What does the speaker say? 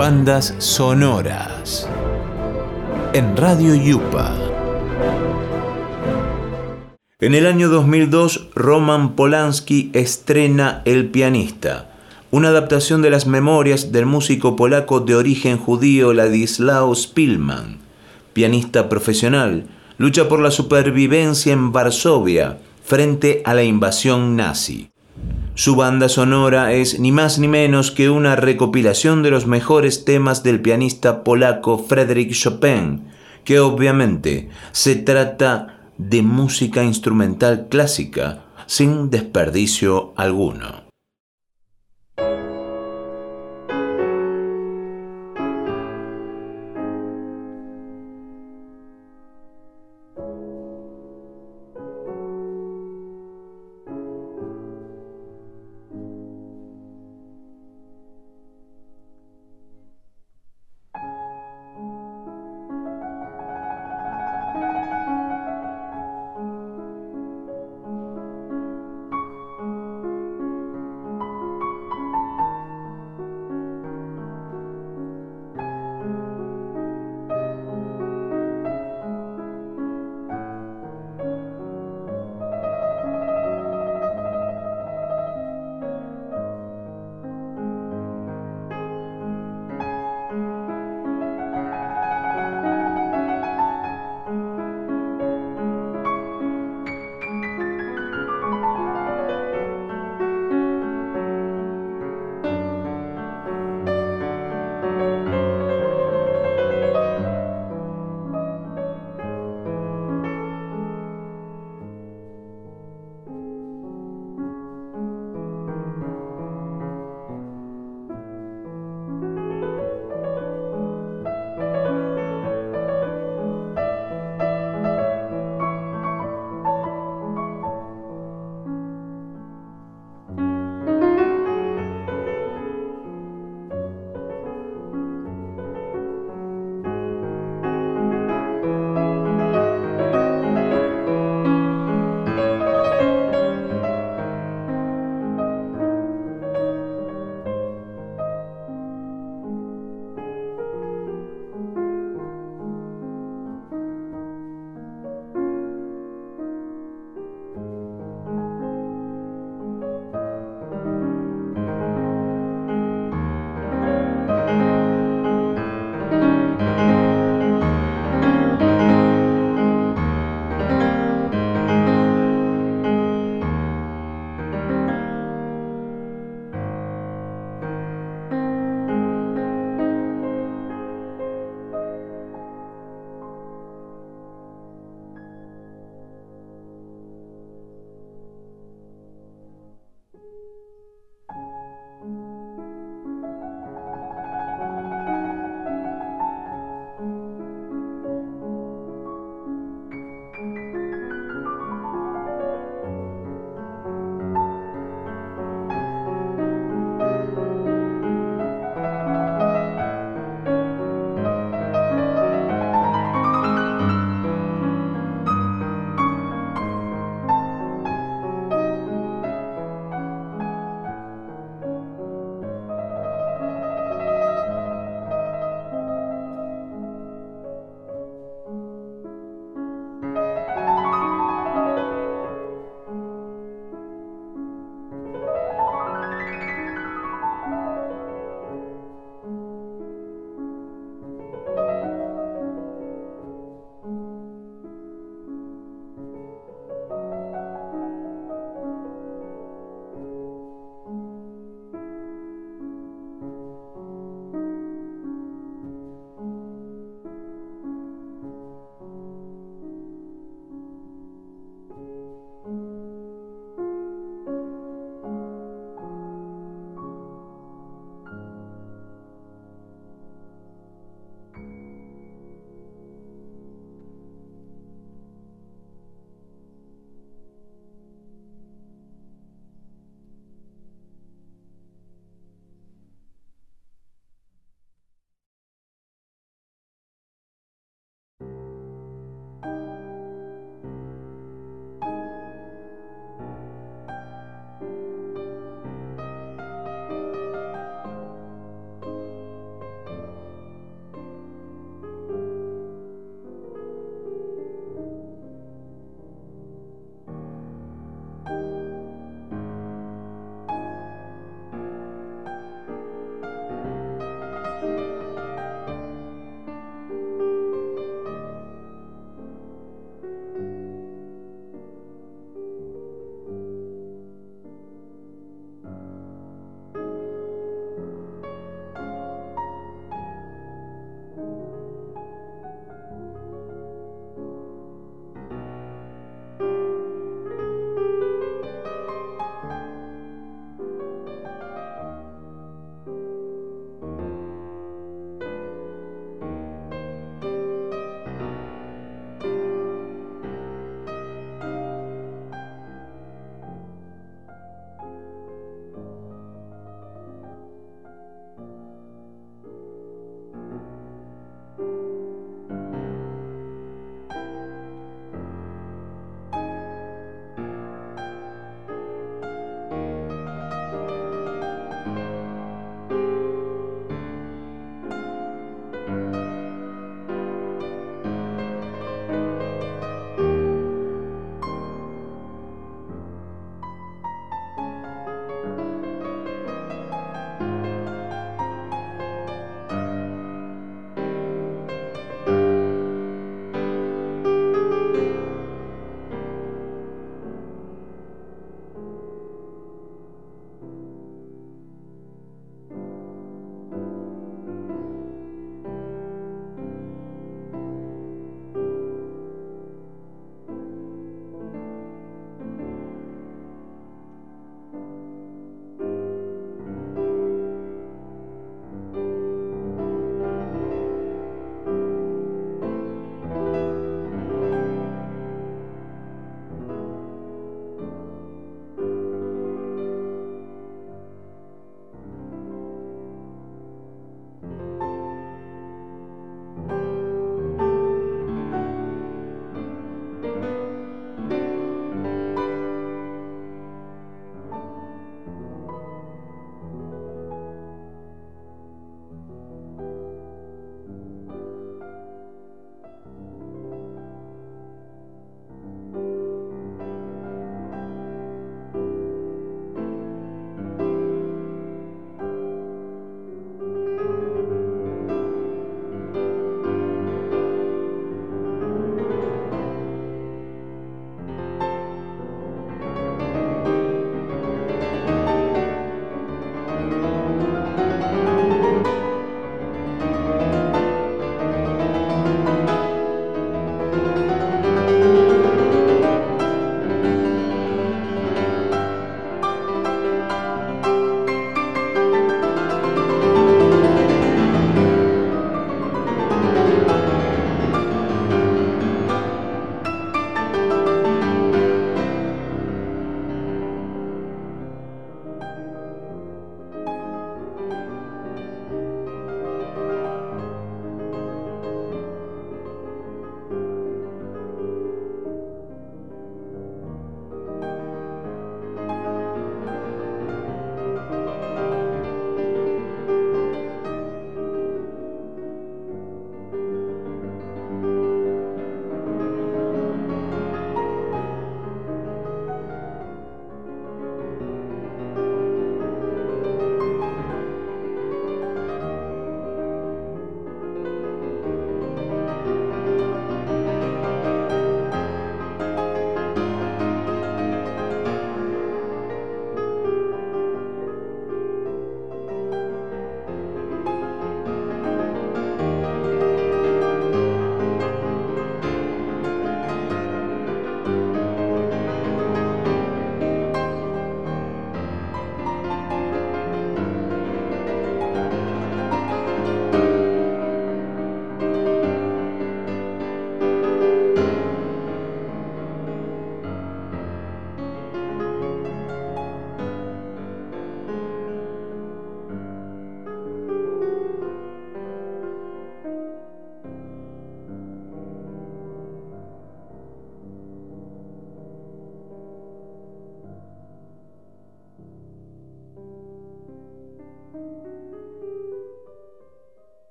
Bandas sonoras. En Radio Yupa. En el año 2002, Roman Polanski estrena El pianista, una adaptación de las memorias del músico polaco de origen judío Ladislao Spilman, pianista profesional, lucha por la supervivencia en Varsovia frente a la invasión nazi. Su banda sonora es ni más ni menos que una recopilación de los mejores temas del pianista polaco Frédéric Chopin, que obviamente se trata de música instrumental clásica sin desperdicio alguno.